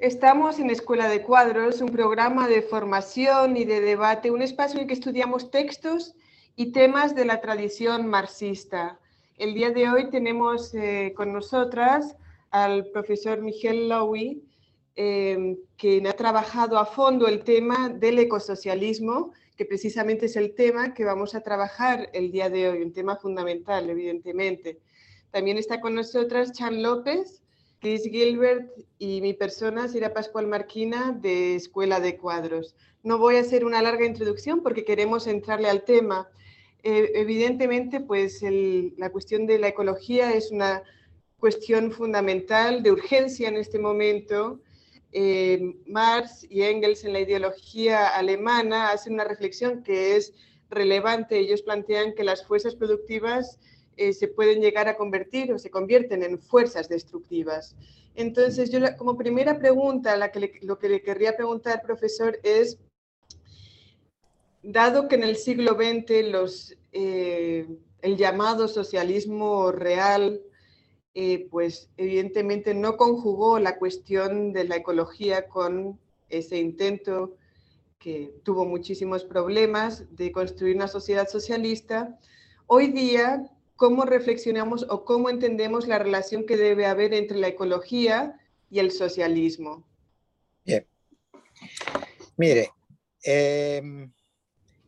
Estamos en Escuela de Cuadros, un programa de formación y de debate, un espacio en el que estudiamos textos y temas de la tradición marxista. El día de hoy tenemos eh, con nosotras al profesor Miguel Lowy, eh, quien ha trabajado a fondo el tema del ecosocialismo, que precisamente es el tema que vamos a trabajar el día de hoy, un tema fundamental, evidentemente. También está con nosotras Chan López, Chris Gilbert y mi persona, Sira Pascual Marquina, de Escuela de Cuadros. No voy a hacer una larga introducción porque queremos entrarle al tema. Eh, evidentemente, pues la cuestión de la ecología es una cuestión fundamental, de urgencia en este momento. Eh, Marx y Engels en la ideología alemana hacen una reflexión que es relevante. Ellos plantean que las fuerzas productivas eh, se pueden llegar a convertir o se convierten en fuerzas destructivas. Entonces, yo como primera pregunta, lo que le querría preguntar, profesor, es, dado que en el siglo XX eh, el llamado socialismo real, eh, pues evidentemente no conjugó la cuestión de la ecología con ese intento que tuvo muchísimos problemas de construir una sociedad socialista, hoy día cómo reflexionamos o cómo entendemos la relación que debe haber entre la ecología y el socialismo. Bien. Mire, em,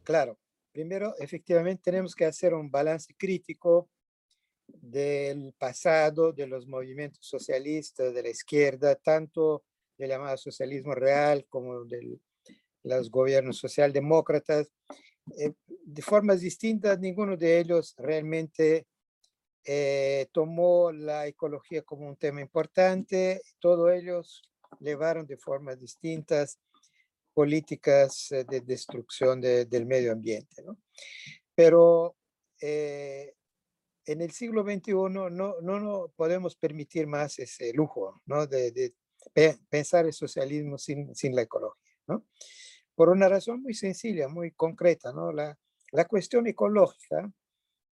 claro, primero efectivamente tenemos que hacer un balance crítico del pasado de los movimientos socialistas de la izquierda, tanto del llamado socialismo real como de los gobiernos socialdemócratas, eh, de formas distintas, ninguno de ellos realmente eh, tomó la ecología como un tema importante, todos ellos llevaron de formas distintas políticas eh, de destrucción del medio ambiente. ¿no? Pero en el siglo XXI no, no, no podemos permitir más ese lujo ¿no? de, de pensar el socialismo sin, sin la ecología. ¿no? Por una razón muy sencilla, muy concreta, ¿no? La, la cuestión ecológica,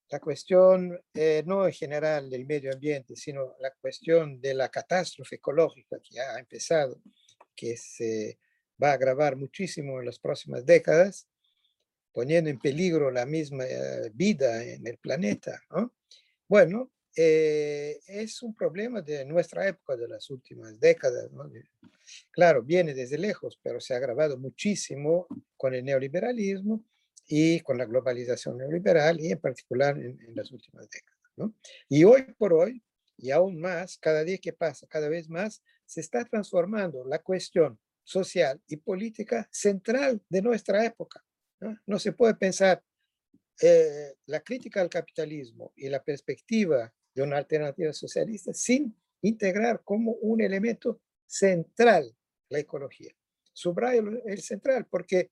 la cuestión eh, no en general del medio ambiente, sino la cuestión de la catástrofe ecológica que ha empezado, que se va a agravar muchísimo en las próximas décadas, poniendo en peligro la misma eh, vida en el planeta. ¿no? Bueno, eh, es un problema de nuestra época, de las últimas décadas. ¿no? Claro, viene desde lejos, pero se ha agravado muchísimo con el neoliberalismo y con la globalización neoliberal y en particular en, las últimas décadas. ¿no? Y hoy por hoy, y aún más, cada día que pasa, cada vez más, se está transformando la cuestión social y política central de nuestra época. No, no se puede pensar eh, la crítica al capitalismo y la perspectiva de una alternativa socialista sin integrar como un elemento central la ecología. Subrayo el central porque,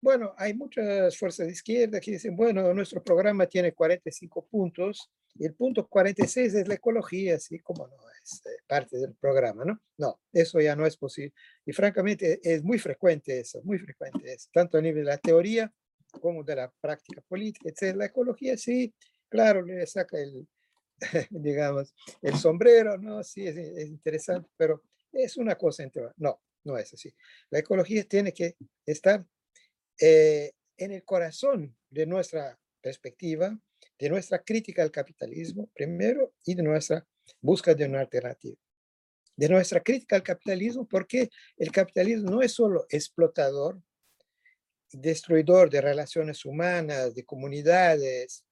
bueno, hay muchas fuerzas de izquierda que dicen, bueno, nuestro programa tiene 45 puntos y el punto 46 es la ecología, así como no es eh, parte del programa, ¿no? No, eso ya no es posible. Y francamente es muy frecuente eso, muy frecuente eso, tanto a nivel de la teoría como de la práctica política, etc. La ecología sí, claro, le saca el, digamos, el sombrero, ¿no? Sí, es, interesante, pero es una cosa entre... No, no es así. La ecología tiene que estar eh, en el corazón de nuestra perspectiva, de nuestra crítica al capitalismo, primero, y de nuestra búsqueda de una alternativa. De nuestra crítica al capitalismo, porque el capitalismo no es solo explotador, destruidor de relaciones humanas, de comunidades,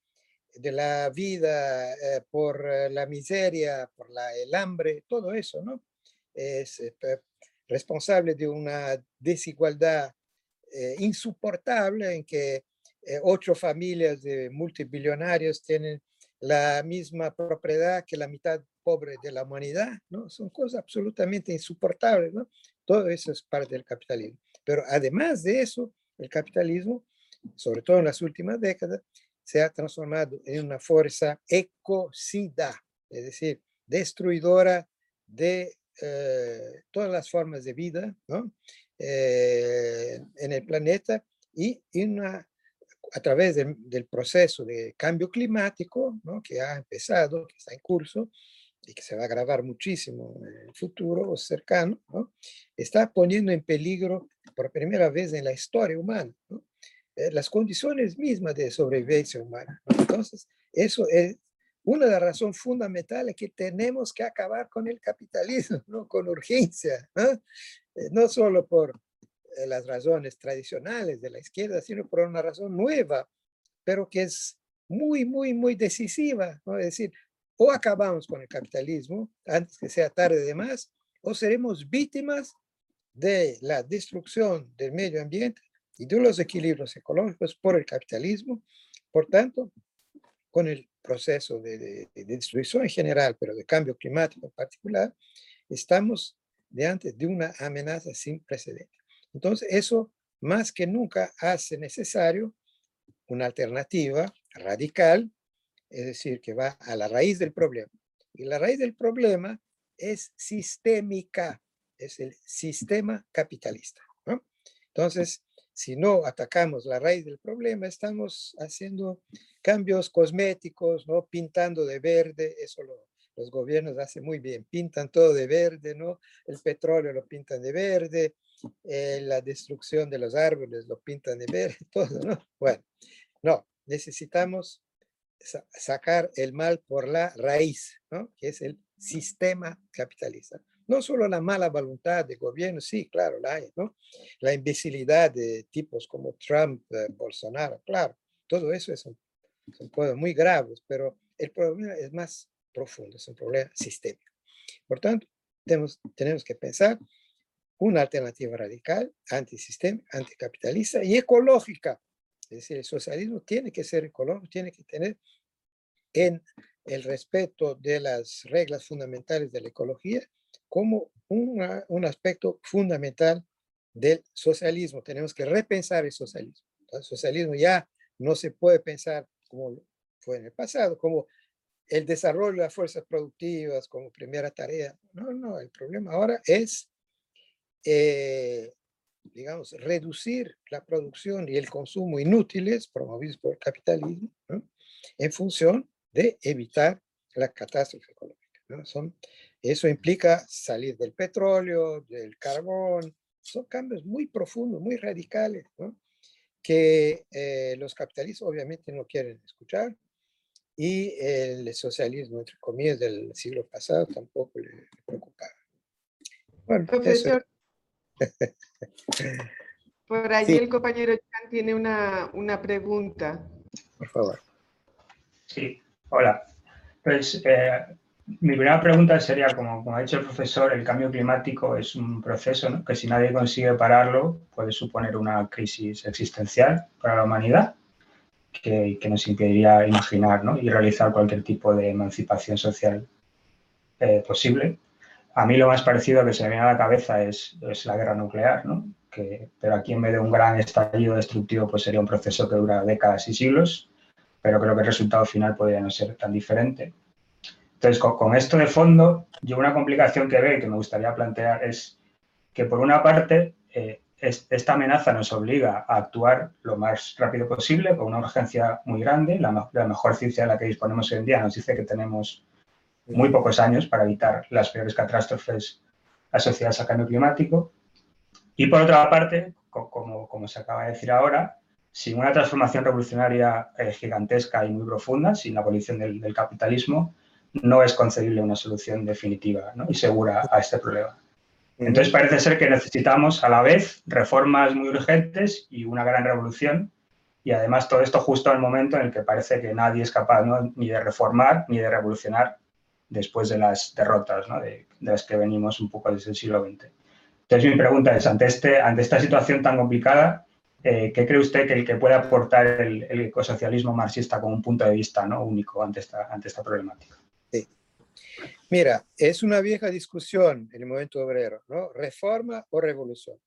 de la vida, eh, por eh, la miseria, por el hambre, todo eso, ¿no? Es eh, responsable de una desigualdad insoportable en que ocho familias de multibillonarios tienen la misma propiedad que la mitad pobre de la humanidad, ¿no? Son cosas absolutamente insoportables, ¿no? Todo eso es parte del capitalismo. Pero además de eso, el capitalismo, sobre todo en las últimas décadas, se ha transformado en una fuerza ecocida, es decir, destruidora de eh, todas las formas de vida ¿no? Eh, en el planeta y una, a través del proceso de cambio climático ¿no? que ha empezado, que está en curso y que se va a agravar muchísimo en el futuro cercano, ¿no? está poniendo en peligro por primera vez en la historia humana eh, las condiciones mismas de sobrevivencia humana. Entonces, eso es una de las razones fundamentales que tenemos que acabar con el capitalismo, ¿no? con urgencia, ¿no? Eh, solo por eh, las razones tradicionales de la izquierda, sino por una razón nueva, pero que es muy, muy, muy decisiva. ¿no? Es decir, o acabamos con el capitalismo antes que sea tarde de más, o seremos víctimas de la destrucción del medio ambiente y de los equilibrios ecológicos por el capitalismo. Por tanto, con el proceso de, de, de destrucción en general, pero de cambio climático en particular, estamos delante de una amenaza sin precedentes. Entonces, eso más que nunca hace necesario una alternativa radical, es decir, que va a la raíz del problema. Y la raíz del problema es sistémica, es el sistema capitalista. Entonces, si no atacamos la raíz del problema, estamos haciendo cambios cosméticos, ¿no? Pintando de verde, eso los gobiernos hacen muy bien, pintan todo de verde, ¿no? El petróleo lo pintan de verde, eh, la destrucción de los árboles lo pintan de verde, todo, ¿no? Bueno, no, necesitamos sacar el mal por la raíz, ¿no? Que es el sistema capitalista. No solo la mala voluntad de gobierno, sí, claro, la hay, ¿no? La imbecilidad de tipos como Trump, eh, Bolsonaro, claro, todo eso es un, son cosas muy graves, pero el problema es más profundo, es un problema sistémico. Por tanto, tenemos, tenemos que pensar una alternativa radical, antisistema, anticapitalista y ecológica. Es decir, el socialismo tiene que ser ecológico, tiene que tener en el respeto de las reglas fundamentales de la ecología como un aspecto fundamental del socialismo. Tenemos que repensar el socialismo. El socialismo ya no se puede pensar como fue en el pasado, como el desarrollo de las fuerzas productivas como primera tarea. No, no, el problema ahora es, eh, digamos, reducir la producción y el consumo inútiles promovidos por el capitalismo en función de evitar la catástrofe ecológica. ¿no? Son eso implica salir del petróleo, del carbón. Son cambios muy profundos, muy radicales, ¿no? que eh, los capitalistas obviamente no quieren escuchar y el socialismo, entre comillas, del siglo pasado tampoco le preocupaba. Bueno, Profesor, por allí el compañero Chan tiene una, una, pregunta. Por favor. Sí, hola. Pues eh, mi primera pregunta sería, como, ha dicho el profesor, el cambio climático es un proceso que si nadie consigue pararlo puede suponer una crisis existencial para la humanidad que, nos impediría imaginar y realizar cualquier tipo de emancipación social eh, posible. A mí lo más parecido que se me viene a la cabeza es, la guerra nuclear, que, pero aquí en vez de un gran estallido destructivo pues sería un proceso que dura décadas y siglos, pero creo que el resultado final podría no ser tan diferente. Entonces, con, esto de fondo, yo una complicación que veo y que me gustaría plantear es que, por una parte, eh, esta amenaza nos obliga a actuar lo más rápido posible, con una urgencia muy grande. La, mejor ciencia de la que disponemos hoy en día nos dice que tenemos muy pocos años para evitar las peores catástrofes asociadas al cambio climático. Y por otra parte, como, se acaba de decir ahora, sin una transformación revolucionaria eh, gigantesca y muy profunda, sin la abolición del capitalismo, no es concebible una solución definitiva y segura a este problema. Entonces parece ser que necesitamos a la vez reformas muy urgentes y una gran revolución y además todo esto justo el momento en el que parece que nadie es capaz ni de reformar ni de revolucionar después de las derrotas de, las que venimos un poco desde el siglo XX. Entonces mi pregunta es, ante, este, ante esta situación tan complicada, eh, ¿qué cree usted que el que puede aportar el, el, ecosocialismo marxista como un punto de vista ¿no? único ante esta, ante esta problemática? Mira, es una vieja discusión en el momento obrero, ¿no? Reforma o revolución.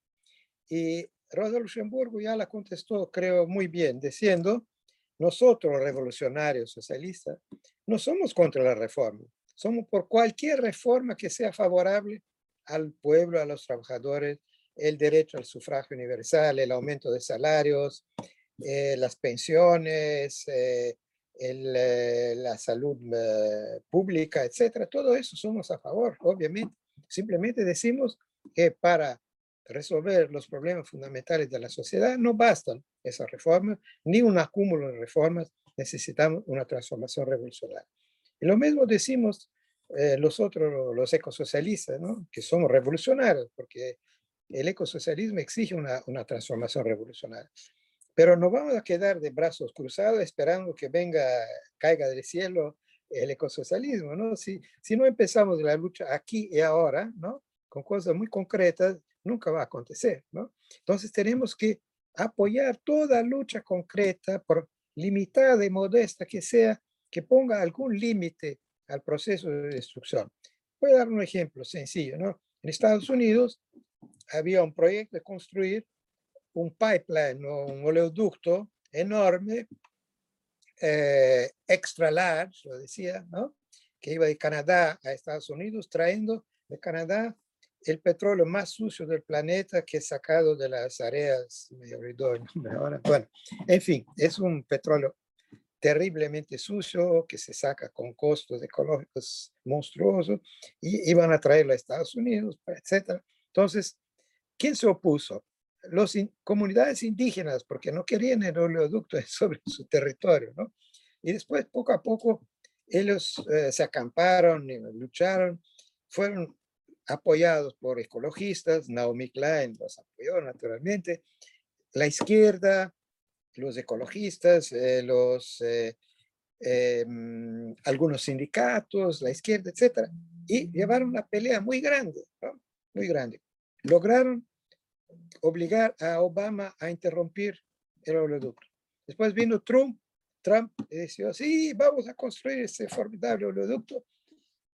Y Rosa Luxemburgo ya la contestó, creo, muy bien, diciendo, nosotros revolucionarios socialistas no somos contra la reforma, somos por cualquier reforma que sea favorable al pueblo, a los trabajadores, el derecho al sufragio universal, el aumento de salarios, eh, las pensiones, eh, el, eh, la salud eh, pública, etcétera, todo eso somos a favor, obviamente. Simplemente decimos, que para resolver los problemas fundamentales de la sociedad no bastan esas reformas, ni un acúmulo de reformas, necesitamos una transformación revolucionaria. Y lo mismo decimos eh, los otros, los ecosocialistas, ¿no? que somos revolucionarios, porque el ecosocialismo exige una, una transformación revolucionaria. Pero no vamos a quedar de brazos cruzados esperando que venga, caiga del cielo el ecosocialismo, ¿no? Si, si no empezamos la lucha aquí y ahora, ¿no? Con cosas muy concretas, nunca va a acontecer, ¿no? Entonces tenemos que apoyar toda lucha concreta, por limitada y modesta que sea, que ponga algún límite al proceso de destrucción. Voy a dar un ejemplo sencillo, ¿no? En Estados Unidos había un proyecto de construir un pipeline un oleoducto enorme, eh, extra large, lo decía, ¿no? Que iba de Canadá a Estados Unidos, trayendo de Canadá el petróleo más sucio del planeta que es sacado de las áreas, me olvidó el nombre ahora, bueno, en fin, es un petróleo terriblemente sucio que se saca con costos ecológicos monstruosos y iban a traerlo a Estados Unidos, etc. Entonces, ¿quién se opuso? Las comunidades indígenas, porque no querían el oleoducto sobre su territorio, ¿no? Y después, poco a poco, ellos eh, se acamparon y lucharon, fueron apoyados por ecologistas, Naomi Klein los apoyó naturalmente, la izquierda, los ecologistas, eh, los, eh, em, algunos sindicatos, la izquierda, etcétera, y llevaron una pelea muy grande, muy grande. Lograron obligar a Obama a interrumpir el oleoducto. Después vino Trump, Trump decía, sí, vamos a construir ese formidable oleoducto,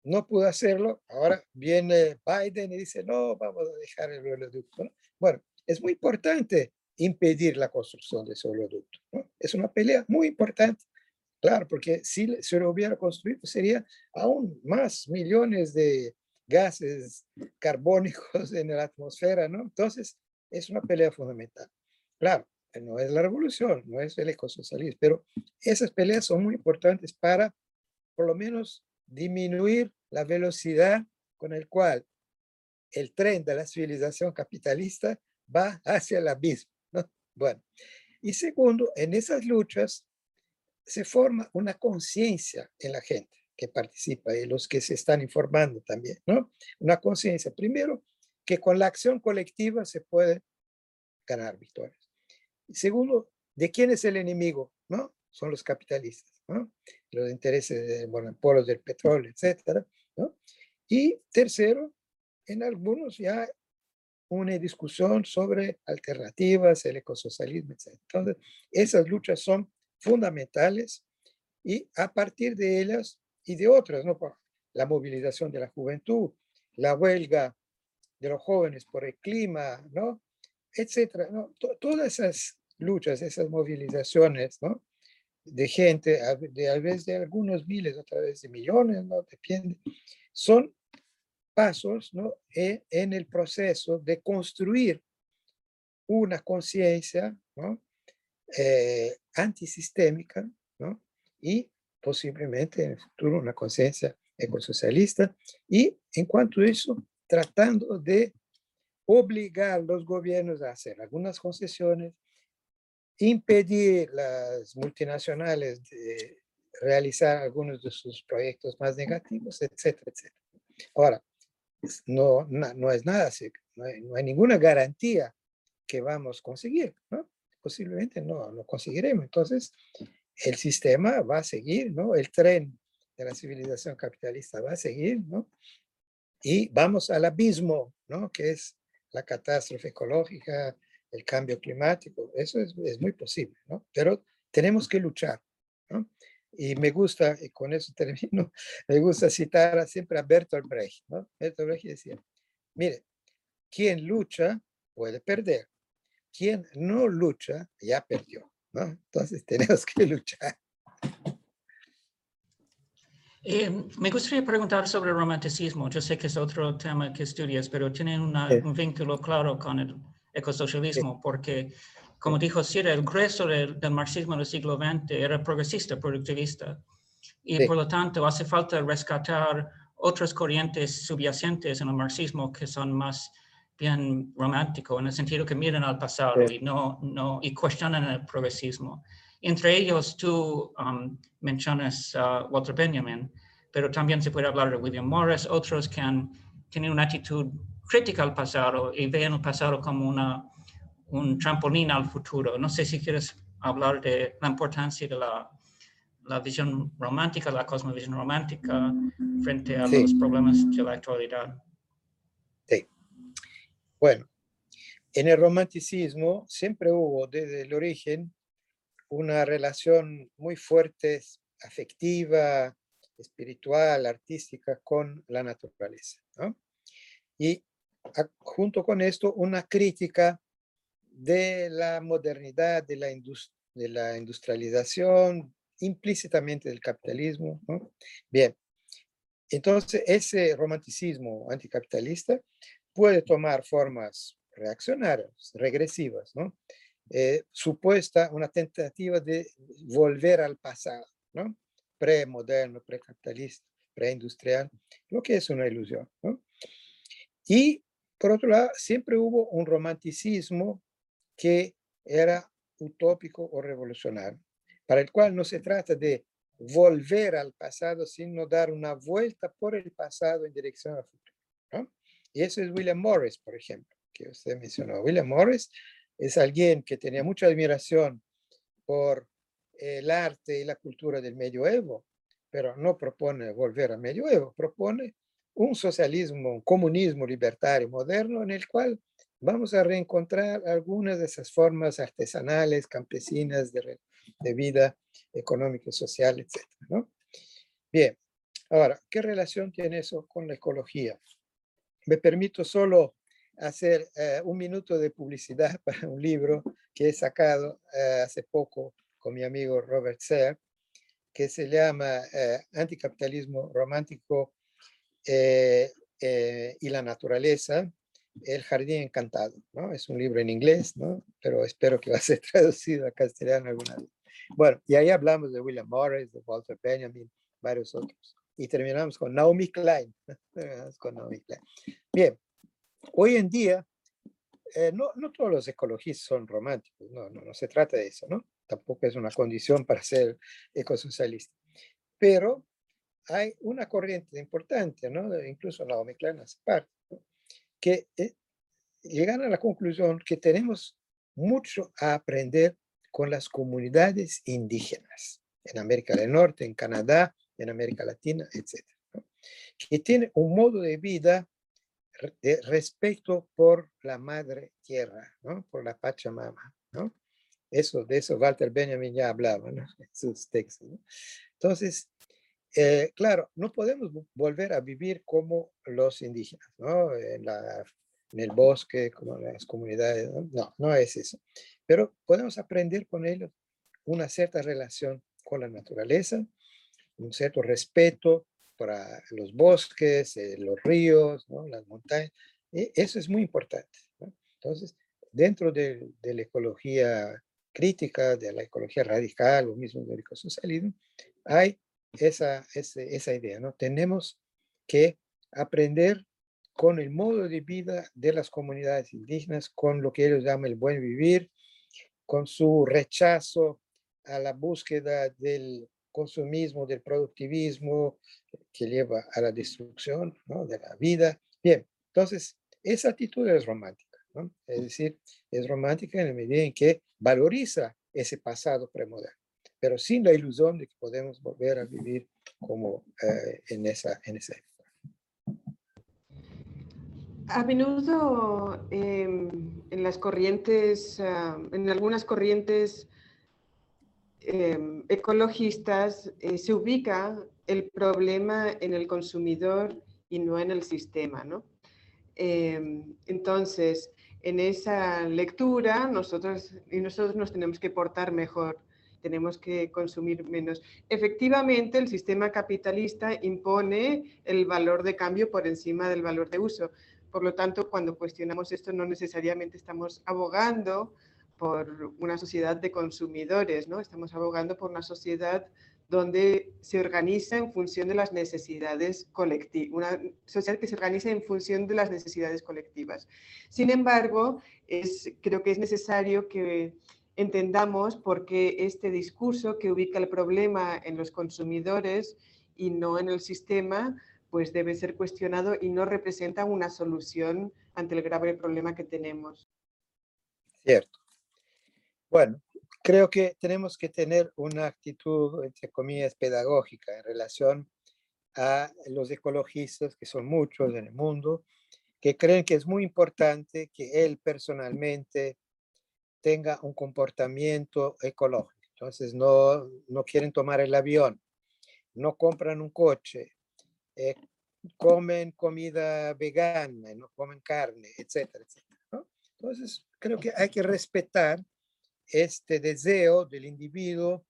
no pudo hacerlo, ahora viene Biden y dice, no, vamos a dejar el oleoducto. Bueno, es muy importante impedir la construcción de ese oleoducto. Es una pelea muy importante, claro, porque si se lo hubiera construido sería aún más millones de gases carbónicos en la atmósfera, ¿no? Entonces, es una pelea fundamental. Claro, no es la revolución, no es el ecosocialismo, pero esas peleas son muy importantes para, por lo menos, disminuir la velocidad con el cual el tren de la civilización capitalista va hacia el abismo. Bueno, y segundo, en esas luchas se forma una conciencia en la gente que participa y los que se están informando también, ¿no? Una conciencia, primero, que con la acción colectiva se puede ganar victorias. Y segundo, ¿de quién es el enemigo? ¿No? Son los capitalistas, ¿no? Los intereses de monopolios del petróleo, etcétera, ¿no? Y tercero, en algunos ya una discusión sobre alternativas, el ecosocialismo, etc. Entonces, esas luchas son fundamentales y a partir de ellas y de otras, ¿no? la movilización de la juventud, la huelga de los jóvenes por el clima, ¿no? etcétera. ¿no? Todas esas luchas, esas movilizaciones, ¿no? de gente, de, a veces de algunos miles, otra vez de millones, ¿no? depende, son pasos ¿no? E, en, el proceso de construir una conciencia ¿no? Eh, antisistémica ¿no? y posiblemente en el futuro una conciencia ecosocialista y en cuanto a eso tratando de obligar a los gobiernos a hacer algunas concesiones, impedir las multinacionales de realizar algunos de sus proyectos más negativos, etcétera, etcétera. Ahora, no, no, es nada así, no hay, ninguna garantía que vamos a conseguir, ¿no? Posiblemente no, no conseguiremos. Entonces, el sistema va a seguir, ¿no? El tren de la civilización capitalista va a seguir, ¿no? Y vamos al abismo, ¿no? Que es la catástrofe ecológica, el cambio climático. Eso es, muy posible, ¿no? Pero tenemos que luchar, ¿no? Y me gusta, y con eso termino, me gusta citar siempre a Bertolt Brecht. ¿no? Bertolt Brecht decía, mire, quien lucha puede perder. Quien no lucha ya perdió. ¿No? Entonces tenemos que luchar. Eh, me gustaría preguntar sobre el romanticismo. Yo sé que es otro tema que estudias, pero tiene un vínculo claro con el ecosocialismo, porque como dijo Sira, el grueso del, marxismo del siglo XX era progresista, productivista, y por lo tanto hace falta rescatar otras corrientes subyacentes en el marxismo que son más bien romántico, en el sentido que miran al pasado y, no, no, y cuestionan el progresismo. Entre ellos tú um, mencionas a Walter Benjamin, pero también se puede hablar de William Morris, otros que han, tienen una actitud crítica al pasado y ven el pasado como una, un trampolín al futuro. No sé si quieres hablar de la importancia de la, la visión romántica, la cosmovisión romántica frente a los problemas de la actualidad. Sí. Bueno, en el romanticismo siempre hubo desde el origen una relación muy fuerte, afectiva, espiritual, artística con la naturaleza. Y junto con esto, una crítica de la modernidad, de la, de la industrialización, implícitamente del capitalismo. Bien, entonces ese romanticismo anticapitalista puede tomar formas reaccionarias, regresivas. Eh, supuesta una tentativa de volver al pasado, ¿no? Premoderno, precapitalista, preindustrial, lo que es una ilusión. Y por otro lado, siempre hubo un romanticismo que era utópico o revolucionario, para el cual no se trata de volver al pasado, sino dar una vuelta por el pasado en dirección al futuro. ¿no? Y eso es William Morris, por ejemplo, que usted mencionó. William Morris es alguien que tenía mucha admiración por el arte y la cultura del medioevo, pero no propone volver al medioevo, propone un socialismo, un comunismo libertario moderno en el cual vamos a reencontrar algunas de esas formas artesanales, campesinas de, vida económica y social, etc. ¿no? Bien, ahora, ¿qué relación tiene eso con la ecología? Me permito solo hacer eh, un minuto de publicidad para un libro que he sacado eh, hace poco con mi amigo Robert Serr, que se llama eh, Anticapitalismo Romántico y la Naturaleza, El Jardín Encantado. ¿no? Es un libro en inglés, ¿no? pero espero que va a ser traducido a castellano alguna vez. Bueno, y ahí hablamos de William Morris, de Walter Benjamin, varios otros. Y terminamos con Naomi Klein. con Naomi Klein. Bien, Hoy en día, eh, no, no, todos los ecologistas son románticos, no, no, no se trata de eso, ¿no? Tampoco es una condición para ser ecosocialista. Pero hay una corriente importante, ¿no? Incluso Naomi Klein hace parte, que eh, llegan a la conclusión que tenemos mucho a aprender con las comunidades indígenas en América del Norte, en Canadá, en América Latina, etc. Que tienen un modo de vida de respeto por la madre tierra, ¿no? por la Pachamama. ¿no? Eso, de eso Walter Benjamin ya hablaba ¿no? en sus textos. Entonces, eh, claro, no podemos volver a vivir como los indígenas, ¿no? en, la, en el bosque, como las comunidades. ¿no? no, no es eso. Pero podemos aprender con ellos una cierta relación con la naturaleza, un cierto respeto para los bosques, eh, los ríos, las montañas. E, eso es muy importante. Entonces, dentro de, la ecología crítica, de la ecología radical, o mismo del ecosocialismo, hay esa, esa idea, ¿no? Tenemos que aprender con el modo de vida de las comunidades indígenas, con lo que ellos llaman el buen vivir, con su rechazo a la búsqueda del consumismo, del productivismo que lleva a la destrucción de la vida. Bien, entonces, esa actitud es romántica, ¿no? es decir, es romántica en la medida en que valoriza ese pasado premoderno, pero sin la ilusión de que podemos volver a vivir como eh, en, esa, en esa época. A menudo em, en las corrientes, ah, en algunas corrientes Em, ecologistas eh, se ubica el problema en el consumidor y no en el sistema. ¿no? Em, entonces, en esa lectura, nosotros, y nosotros nos tenemos que portar mejor, tenemos que consumir menos. Efectivamente, el sistema capitalista impone el valor de cambio por encima del valor de uso. Por lo tanto, cuando cuestionamos esto, no necesariamente estamos abogando por una sociedad de consumidores, ¿no? Estamos abogando por una sociedad donde se organiza en función de las necesidades colectivas, una sociedad que se organiza en función de las necesidades colectivas. Sin embargo, es, creo que es necesario que entendamos por qué este discurso que ubica el problema en los consumidores y no en el sistema, pues debe ser cuestionado y no representa una solución ante el grave problema que tenemos. Cierto. Bueno, creo que tenemos que tener una actitud, entre comillas, pedagógica en relación a los ecologistas, que son muchos en el mundo, que creen que es muy importante que él personalmente tenga un comportamiento ecológico. Entonces no, no quieren tomar el avión, no compran un coche, eh, comen comida vegana, no comen carne, etcétera, etcétera. Entonces creo que hay que respetar este deseo del individuo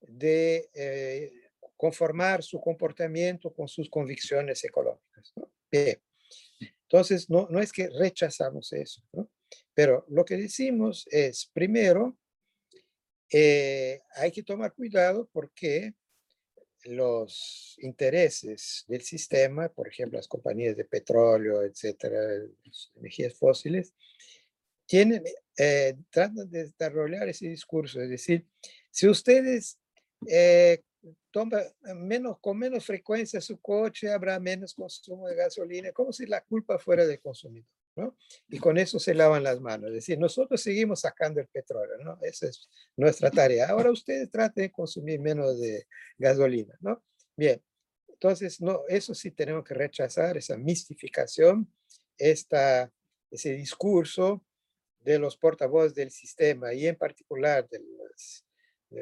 de eh, conformar su comportamiento con sus convicciones ecológicas. Bien. Entonces, no, no es que rechazamos eso, ¿no? Pero lo que decimos es, primero, eh, hay que tomar cuidado porque los intereses del sistema, por ejemplo, las compañías de petróleo, etcétera, energías fósiles, tienen, eh, tratan de desarrollar ese discurso, es decir, si ustedes eh, toman menos, con menos frecuencia su coche, habrá menos consumo de gasolina, como si la culpa fuera del consumidor. Y con eso se lavan las manos. Es decir, nosotros seguimos sacando el petróleo, ¿no? Esa es nuestra tarea. Ahora ustedes traten de consumir menos de gasolina, ¿no? Bien, entonces, no, eso sí tenemos que rechazar, esa mistificación, esta, ese discurso de los portavoces del sistema y en particular de,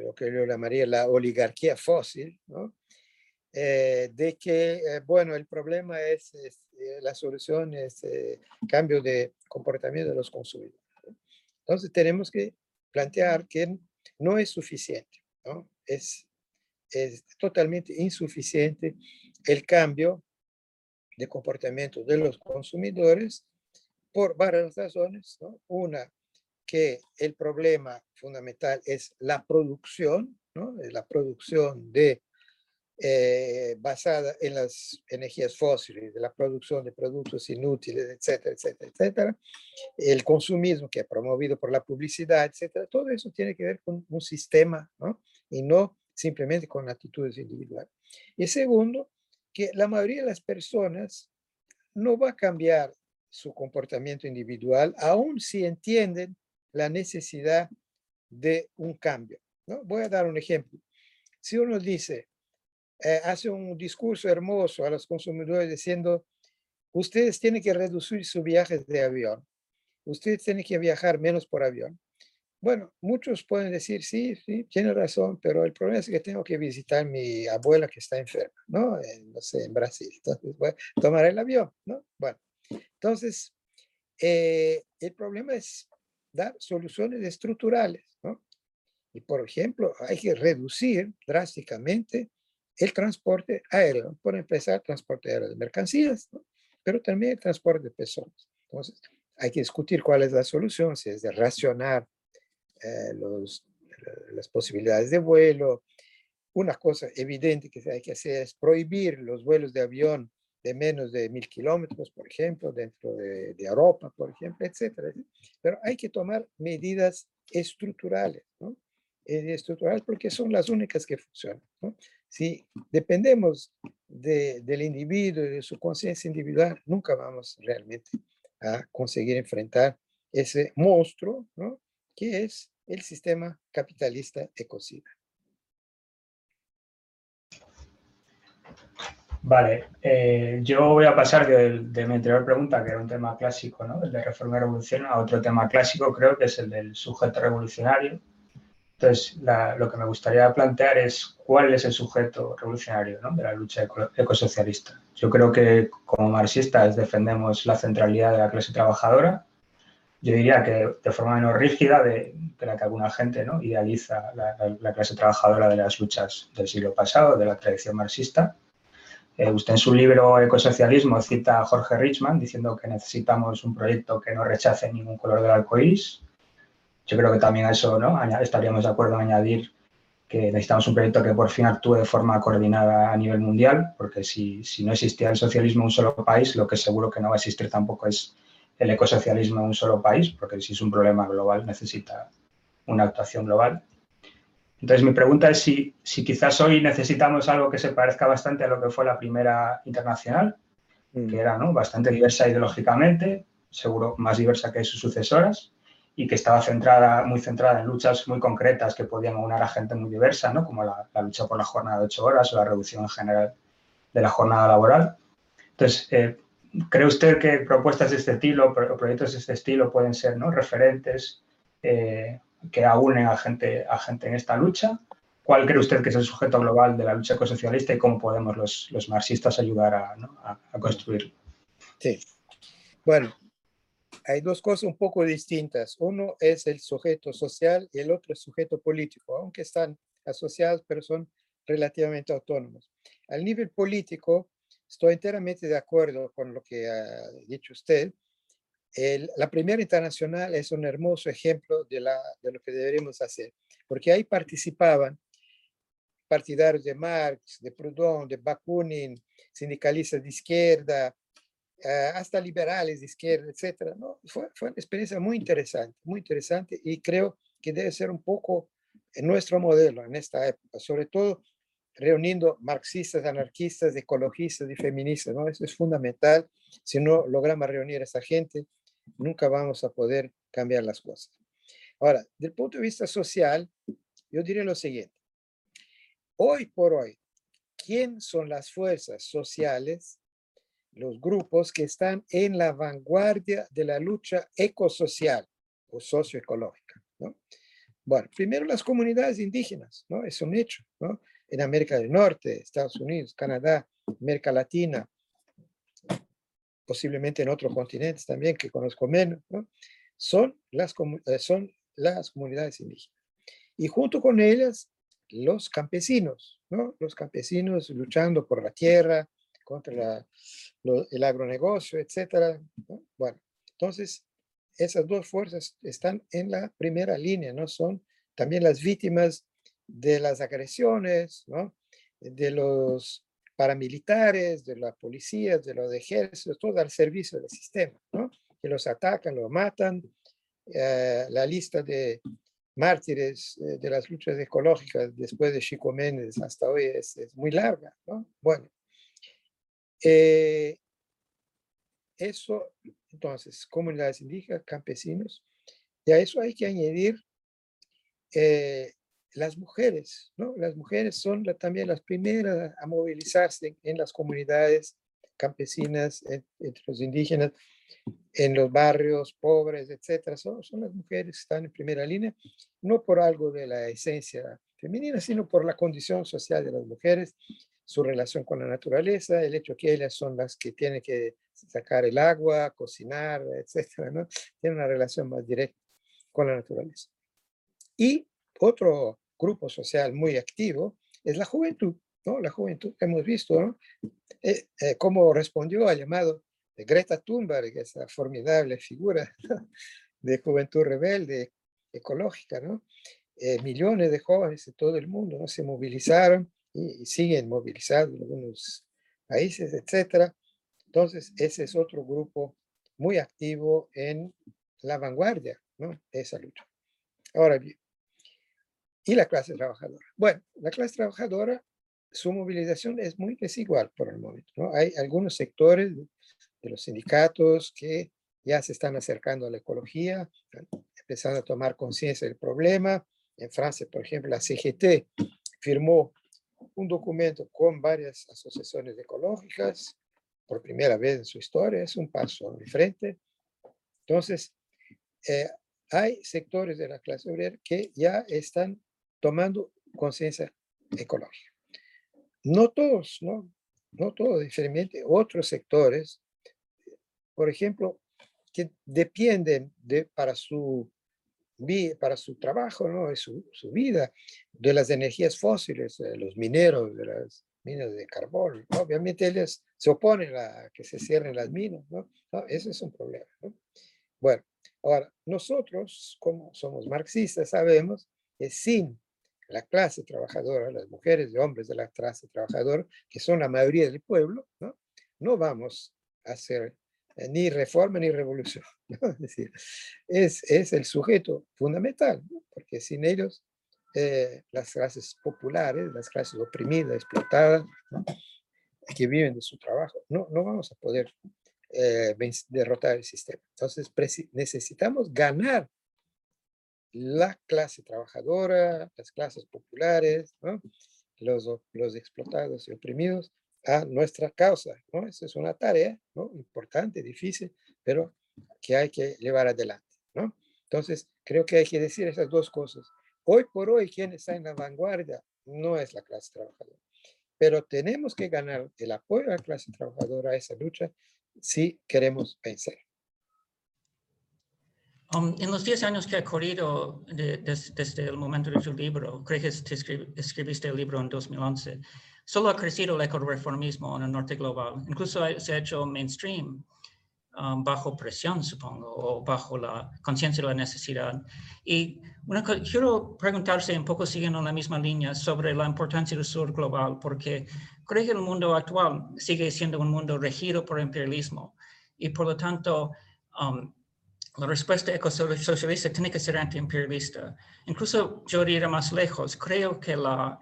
lo que yo llamaría la oligarquía fósil, ¿no? Eh, de que, eh, bueno, el problema es, eh, la solución es cambio de comportamiento de los consumidores. Entonces tenemos que plantear que no es suficiente, ¿no? Es, es totalmente insuficiente el cambio de comportamiento de los consumidores por varias razones. ¿no? Una, que el problema fundamental es la producción, ¿no? la producción de eh, basada en las energías fósiles, de la producción de productos inútiles, etcétera, etcétera, etcétera. El consumismo que es promovido por la publicidad, etcétera. Todo eso tiene que ver con un sistema, ¿no? Y no simplemente con actitudes individuales. Y segundo, que la mayoría de las personas no va a cambiar su comportamiento individual, aun si entienden la necesidad de un cambio. ¿no? Voy a dar un ejemplo. Si uno dice, eh, hace un discurso hermoso a los consumidores diciendo, ustedes tienen que reducir sus viajes de avión, ustedes tienen que viajar menos por avión. Bueno, muchos pueden decir, sí, sí, tiene razón, pero el problema es que tengo que visitar a mi abuela que está enferma, ¿no? no sé, en Brasil. Entonces voy a tomar el avión, ¿no? Bueno, entonces, eh, el problema es dar soluciones estructurales, ¿no? Y por ejemplo, hay que reducir drásticamente el transporte aéreo, por empezar, transporte aéreo de mercancías, pero también el transporte de personas. Entonces, hay que discutir cuál es la solución, si es de racionar eh, los, las posibilidades de vuelo. Una cosa evidente que hay que hacer es prohibir los vuelos de avión de menos de mil kilómetros, por ejemplo, dentro de, de, Europa, por ejemplo, etcétera. Pero hay que tomar medidas estructurales, ¿no? Eh, estructurales porque son las únicas que funcionan, ¿no? Si dependemos del individuo y de su conciencia individual, nunca vamos realmente a conseguir enfrentar ese monstruo, ¿no? que es el sistema capitalista ecocida. Vale, eh, yo voy a pasar de, de, mi anterior pregunta, que era un tema clásico, ¿no? el de reforma y revolución, a otro tema clásico, creo que es el del sujeto revolucionario, entonces, lo que me gustaría plantear es cuál es el sujeto revolucionario de la lucha ecosocialista. Yo creo que como marxistas defendemos la centralidad de la clase trabajadora. Yo diría que de forma menos rígida de, la que alguna gente ¿no? idealiza la, clase trabajadora de las luchas del siglo pasado, de la tradición marxista. Eh, usted en su libro Ecosocialismo cita a Jorge Richman diciendo que necesitamos un proyecto que no rechace ningún color del arco iris yo creo que también a eso ¿no? estaríamos de acuerdo en añadir que necesitamos un proyecto que por fin actúe de forma coordinada a nivel mundial, porque si, si no existía el socialismo en un solo país, lo que seguro que no va a existir tampoco es el ecosocialismo en un solo país, porque si es un problema global necesita una actuación global. Entonces, mi pregunta es si, si quizás hoy necesitamos algo que se parezca bastante a lo que fue la primera internacional, que mm. era ¿no? bastante diversa ideológicamente, seguro más diversa que sus sucesoras, y que estaba centrada, muy centrada en luchas muy concretas que podían aunar a gente muy diversa, ¿no? como la, lucha por la jornada de ocho horas o la reducción en general de la jornada laboral. Entonces, eh, ¿cree usted que propuestas de este estilo o proyectos de este estilo pueden ser ¿no? referentes eh, que aúnen a gente, a gente en esta lucha? ¿Cuál cree usted que es el sujeto global de la lucha ecosocialista y cómo podemos los, los marxistas ayudar a, a, a construirlo? Sí. Bueno, hay dos cosas un poco distintas. Uno es el sujeto social y el otro es sujeto político, aunque están asociados, pero son relativamente autónomos. Al nivel político, estoy enteramente de acuerdo con lo que ha dicho usted. La primera internacional es un hermoso ejemplo de, la, de lo que deberíamos hacer, porque ahí participaban partidarios de Marx, de Proudhon, de Bakunin, sindicalistas de izquierda, eh, hasta liberales de izquierda, etcétera. ¿no? Fue, fue una experiencia muy interesante, muy interesante y creo que debe ser un poco nuestro modelo en esta época, sobre todo reuniendo marxistas, anarquistas, ecologistas y feministas, ¿no? Eso es fundamental. Si no logramos reunir a esa gente, nunca vamos a poder cambiar las cosas. Ahora, del punto de vista social, yo diría lo siguiente. Hoy por hoy, ¿quién son las fuerzas sociales los grupos que están en la vanguardia de la lucha ecosocial o socioecológica. ¿no? Bueno, primero las comunidades indígenas, ¿no? Es un hecho. En América del Norte, Estados Unidos, Canadá, América Latina, posiblemente en otros continentes también que conozco menos, ¿no? Son las, eh, son las comunidades indígenas. Y junto con ellas, los campesinos, ¿no? Los campesinos luchando por la tierra, contra el agronegocio, etcétera. Bueno, entonces esas dos fuerzas están en la primera línea, ¿no? Son también las víctimas de las agresiones, ¿no? De los paramilitares, de la policía, de los ejércitos, todo al servicio del sistema, ¿no? Que los atacan, los matan. Eh, la lista de mártires eh, de las luchas ecológicas después de Chico Méndez hasta hoy es, es muy larga, ¿no? Bueno, eh, eso, entonces, comunidades indígenas, campesinos, y a eso hay que añadir eh, las mujeres, ¿no? Las mujeres son también las primeras a movilizarse en, las comunidades campesinas, entre los indígenas, en los barrios pobres, etcétera. Son, son las mujeres que están en primera línea, no por algo de la esencia femenina, sino por la condición social de las mujeres su relación con la naturaleza, el hecho que ellas son las que tienen que sacar el agua, cocinar, etcétera, ¿no? Tienen una relación más directa con la naturaleza. Y otro grupo social muy activo es la juventud, ¿no? La juventud hemos visto, ¿no? Eh, eh, cómo respondió al llamado de Greta Thunberg, esa formidable figura de juventud rebelde, ecológica, ¿no? Eh, millones de jóvenes de todo el mundo, ¿no? Se movilizaron y, siguen movilizados en algunos países, etcétera. Entonces, ese es otro grupo muy activo en la vanguardia ¿no? de esa lucha. Ahora bien, ¿y la clase trabajadora? Bueno, la clase trabajadora, su movilización es muy desigual por el momento. ¿no? Hay algunos sectores de los sindicatos que ya se están acercando a la ecología, empezando a tomar conciencia del problema. En Francia, por ejemplo, la CGT firmó un documento con varias asociaciones ecológicas, por primera vez en su historia, es un paso de frente. Entonces, eh, hay sectores de la clase obrera que ya están tomando conciencia ecológica. No todos, ¿no? No todos, diferentemente, otros sectores, por ejemplo, que dependen de, para su para su trabajo, ¿no? su, su vida, de las energías fósiles, de los mineros, de las minas de carbón. Obviamente ellos se oponen a que se cierren las minas, ¿no? Ese es un problema, ¿no? Bueno, ahora, nosotros, como somos marxistas, sabemos que sin la clase trabajadora, las mujeres y hombres de la clase trabajadora, que son la mayoría del pueblo, no, no vamos a hacer eh, ni reforma ni revolución. Es decir, es, es, el sujeto fundamental, porque sin ellos eh, las clases populares, las clases oprimidas, explotadas, que viven de su trabajo, no, no vamos a poder eh, derrotar el sistema. Entonces necesitamos ganar la clase trabajadora, las clases populares, los, los explotados y oprimidos, a nuestra causa. ¿no? Esa es una tarea ¿no? importante, difícil, pero que hay que llevar adelante. ¿no? Entonces, creo que hay que decir esas dos cosas. Hoy por hoy, quien está en la vanguardia no es la clase trabajadora, pero tenemos que ganar el apoyo a la clase trabajadora a esa lucha si queremos vencer. Um, en los 10 años que ha corrido desde el momento de tu libro, creo que escribiste el libro en 2011, solo ha crecido el ecoreformismo en el norte global. Incluso se ha hecho mainstream um, bajo presión, supongo, o bajo la conciencia de la necesidad. Y una, quiero preguntarse un poco siguiendo la misma línea sobre la importancia del sur global, porque creo que el mundo actual sigue siendo un mundo regido por imperialismo y por lo tanto um, la respuesta ecosocialista tiene que ser antiimperialista. Incluso yo iría más lejos. Creo que la,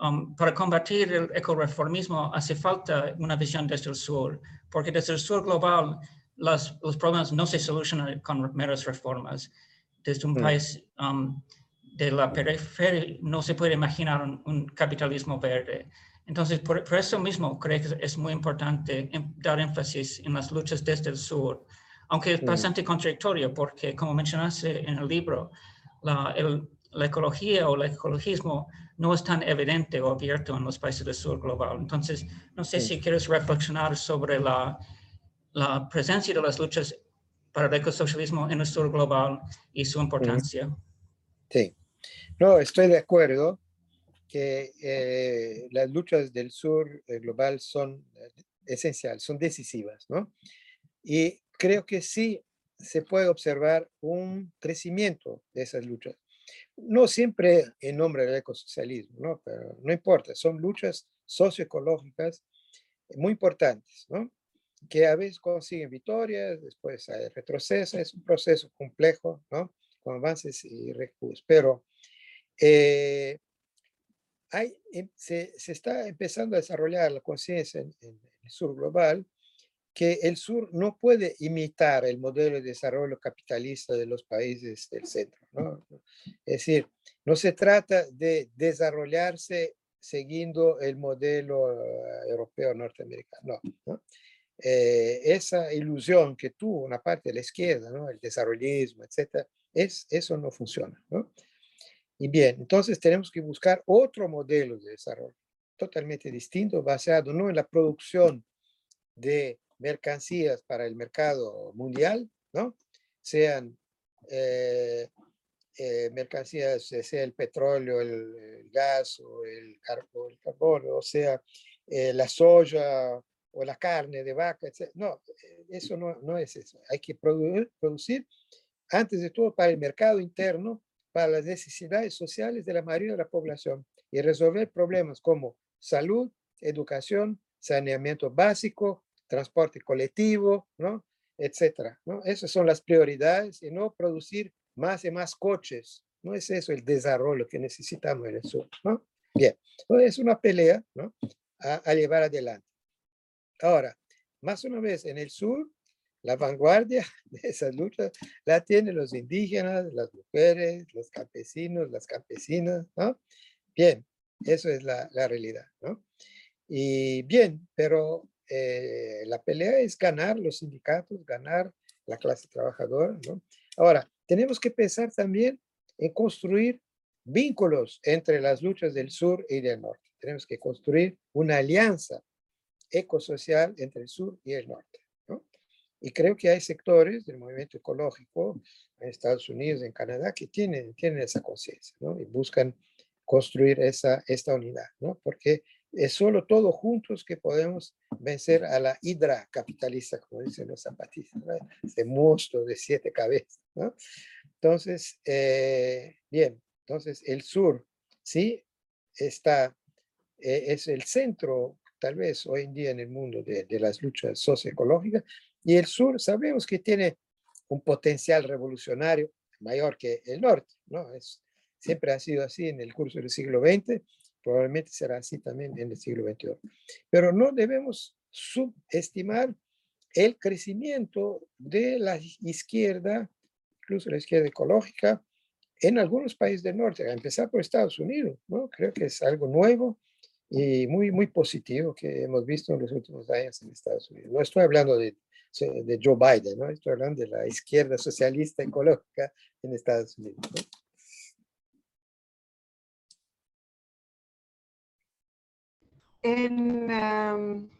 Um, para combatir el ecoreformismo hace falta una visión desde el sur, porque desde el sur global los, los problemas no se solucionan con meras reformas. Desde un mm. país um, de la periferia no se puede imaginar un, capitalismo verde. Entonces, por, por, eso mismo creo que es muy importante em, dar énfasis en las luchas desde el sur, aunque es bastante contradictorio, porque como mencionaste en el libro, la, el, la ecología o el ecologismo no es tan evidente o abierto en los países del sur global. Entonces, no sé si quieres reflexionar sobre la, la presencia de las luchas para el ecosocialismo en el sur global y su importancia. Sí, no, estoy de acuerdo que eh, las luchas del sur eh, global son eh, esenciales, son decisivas, ¿no? Y creo que sí se puede observar un crecimiento de esas luchas no siempre en nombre del ecosocialismo, ¿no? Pero no importa, son luchas socioecológicas muy importantes, ¿no? Que a veces consiguen victorias, después hay retroceso, es un proceso complejo, ¿no? Con avances y recursos, pero eh, hay, em, se, está empezando a desarrollar la conciencia en, en el sur global que el sur no puede imitar el modelo de desarrollo capitalista de los países del centro. ¿no? Es decir, no se trata de desarrollarse siguiendo el modelo eh, europeo norteamericano. No, eh, esa ilusión que tuvo una parte de la izquierda, el desarrollismo, etc., es, eso no funciona. Y bien, entonces tenemos que buscar otro modelo de desarrollo totalmente distinto, basado no en la producción de mercancías para el mercado mundial, ¿no? Sean eh, eh, mercancías, sea el petróleo, el, gas o el, carbono, o sea eh, la soya o la carne de vaca, etc. No, eso no, no es eso. Hay que producir, producir, antes de todo, para el mercado interno, para las necesidades sociales de la mayoría de la población y resolver problemas como salud, educación, saneamiento básico, transporte colectivo, ¿no? etcétera. ¿no? Esas son las prioridades y no producir más y más coches. No es eso el desarrollo que necesitamos en el sur. ¿no? Bien, es una pelea ¿no? a, llevar adelante. Ahora, más una vez en el sur, la vanguardia de esas luchas la tienen los indígenas, las mujeres, los campesinos, las campesinas. ¿no? Bien, eso es la, la realidad. ¿no? Y bien, pero eh, la pelea es ganar los sindicatos, ganar la clase trabajadora. Ahora, tenemos que pensar también en construir vínculos entre las luchas del sur y del norte. Tenemos que construir una alianza ecosocial entre el sur y el norte. ¿no? Y creo que hay sectores del movimiento ecológico en Estados Unidos, en Canadá, que tienen, tienen esa conciencia y buscan construir esa, esta unidad, ¿no? porque es solo todos juntos que podemos vencer a la hidra capitalista, como dicen los zapatistas, ese monstruo de siete cabezas. ¿no? Entonces, eh, bien, entonces el sur sí está, eh, es el centro, tal vez hoy en día en el mundo de, de las luchas socioecológicas, y el sur sabemos que tiene un potencial revolucionario mayor que el norte, ¿no? Es, siempre ha sido así en el curso del siglo XX, probablemente será así también en el siglo XXI. Pero no debemos subestimar el crecimiento de la izquierda, incluso la izquierda ecológica, en algunos países del norte, a empezar por Estados Unidos, ¿no? Creo que es algo nuevo y muy, muy positivo que hemos visto en los últimos años en Estados Unidos. No estoy hablando de, de Joe Biden, ¿no? Estoy hablando de la izquierda socialista ecológica en Estados Unidos. En,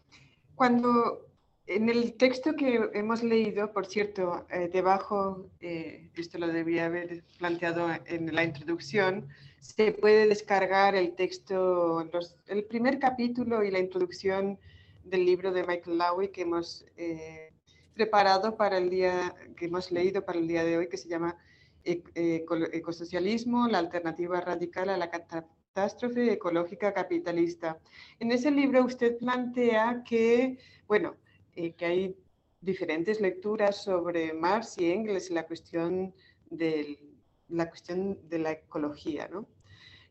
cuando en el texto que hemos leído, por cierto, eh, debajo, eh, esto lo debía haber planteado en la introducción, se puede descargar el texto, el primer capítulo y la introducción del libro de Michael Lowy que hemos eh, preparado para el día, que hemos leído para el día de hoy, que se llama Ecosocialismo, la alternativa radical a la catástrofe ecológica capitalista. En ese libro usted plantea que, bueno, eh, que hay diferentes lecturas sobre Marx y Engels y la cuestión, la, cuestión de la ecología. ¿no?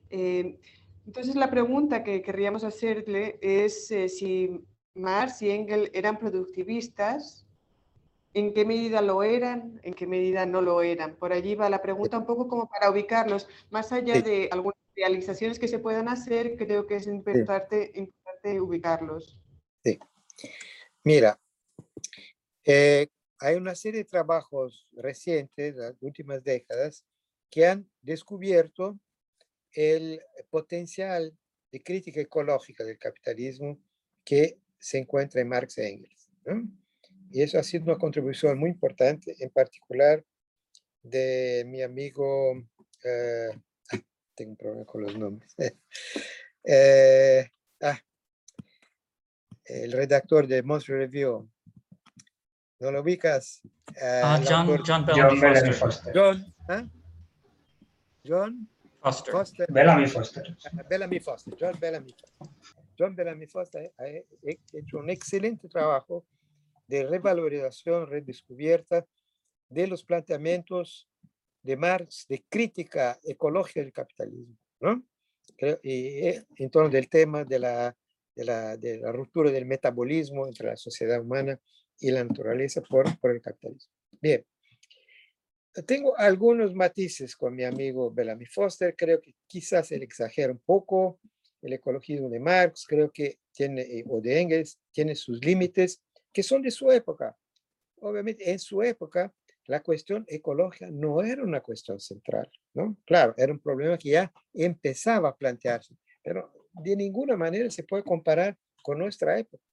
Eh, entonces la pregunta que querríamos hacerle es eh, si Marx y Engels eran productivistas, en qué medida lo eran, en qué medida no lo eran. Por allí va la pregunta un poco como para ubicarlos, más allá de algunas realizaciones que se puedan hacer, creo que es importante, importante ubicarlos. Sí. Mira, eh, hay una serie de trabajos recientes, las últimas décadas, que han descubierto el potencial de crítica ecológica del capitalismo que se encuentra en Marx e Engels. Y eso ha sido una contribución muy importante, en particular de mi amigo, eh, tengo un problema con los nombres, eh, ah, el redactor de Monster Review. ¿No lo ubicas? Uh, John, John Bellamy Foster. John, ¿eh? John Foster. Foster. Bellamy Foster. Bellamy Foster. John Bellamy Foster. John Bellamy Foster ha hecho un excelente trabajo de revalorización, redescubierta de los planteamientos de Marx de crítica ecológica del capitalismo, ¿no? y en torno del tema de la de la, de la ruptura del metabolismo entre la sociedad humana y la naturaleza por, por el capitalismo. Bien, tengo algunos matices con mi amigo Bellamy Foster, creo que quizás él exagera un poco, el ecologismo de Marx, creo que tiene, eh, o de Engels, tiene sus límites, que son de su época. Obviamente, en su época, la cuestión ecológica no era una cuestión central, ¿no? Claro, era un problema que ya empezaba a plantearse, pero de ninguna manera se puede comparar con nuestra época.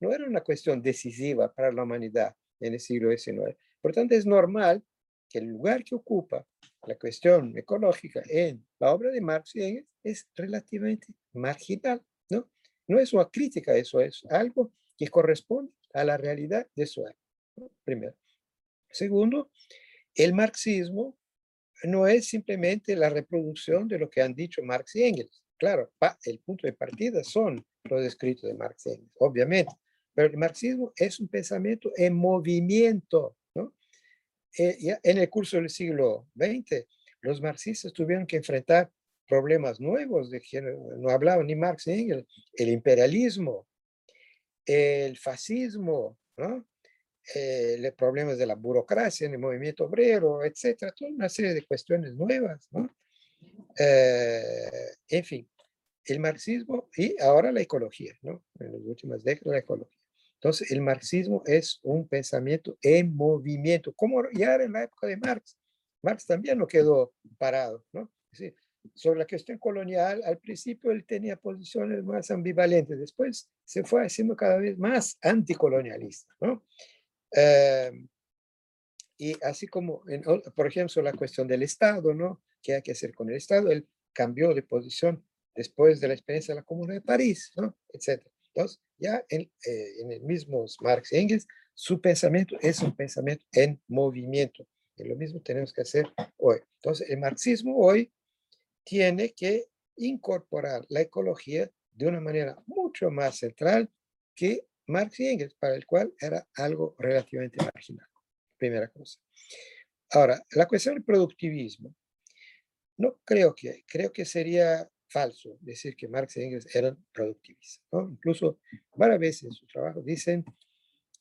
¿no? era una cuestión decisiva para la humanidad en el siglo XIX. Por tanto, es normal que el lugar que ocupa la cuestión ecológica en la obra de Marx y Engels es relativamente marginal. ¿no? no es una crítica, eso es algo que corresponde a la realidad de su época. Primero. Segundo, el marxismo no es simplemente la reproducción de lo que han dicho Marx y Engels. Claro, el punto de partida son los escritos de Marx obviamente, pero el marxismo es un pensamiento en movimiento. ¿no? Eh, en el curso del siglo XX, los marxistas tuvieron que enfrentar problemas nuevos de que no hablaban ni Marx ni Engels, el imperialismo, el fascismo, ¿no? Eh, los problemas de la burocracia en el movimiento obrero, etcétera, toda una serie de cuestiones nuevas, ¿no? Eh, en fin, el marxismo y ahora la ecología, ¿no? En las últimas décadas la ecología. Entonces, el marxismo es un pensamiento en movimiento, como ya era en la época de Marx. Marx también no quedó parado, ¿no? sobre la cuestión colonial, al principio él tenía posiciones más ambivalentes, después se fue haciendo cada vez más anticolonialista, ¿no? Eh, y así como, por ejemplo, la cuestión del Estado, ¿no? qué hay que hacer con el Estado. Él cambió de posición después de la experiencia de la Comuna de París, ¿no? etc. Entonces, ya en, eh, en el mismo Marx y Engels, su pensamiento es un pensamiento en movimiento. Y lo mismo tenemos que hacer hoy. Entonces, el marxismo hoy tiene que incorporar la ecología de una manera mucho más central que Marx y Engels, para el cual era algo relativamente marginal. Primera cosa. Ahora, la cuestión del productivismo. No creo que, creo que sería falso decir que Marx y Engels eran productivistas. Incluso varias veces en su trabajo dicen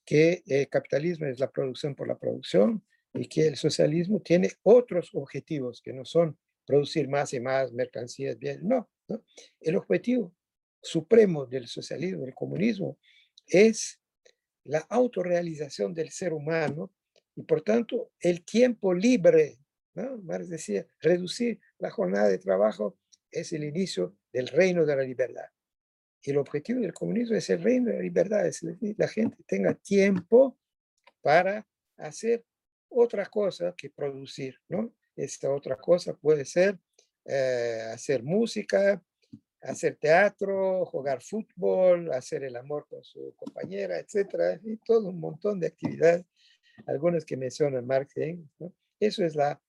que el capitalismo es la producción por la producción y que el socialismo tiene otros objetivos que no son producir más y más mercancías, bien, no, no. El objetivo supremo del socialismo, del comunismo, es la autorrealización del ser humano y por tanto el tiempo libre. ¿no? Marx decía, reducir la jornada de trabajo es el inicio del reino de la libertad. Y el objetivo del comunismo es el reino de la libertad, es decir, la gente tenga tiempo para hacer otra cosa que producir, ¿no? Esta otra cosa puede ser eh, hacer música, hacer teatro, jugar fútbol, hacer el amor con su compañera, etcétera, y todo un montón de actividades, algunas que mencionan Marx ¿no? Eso es la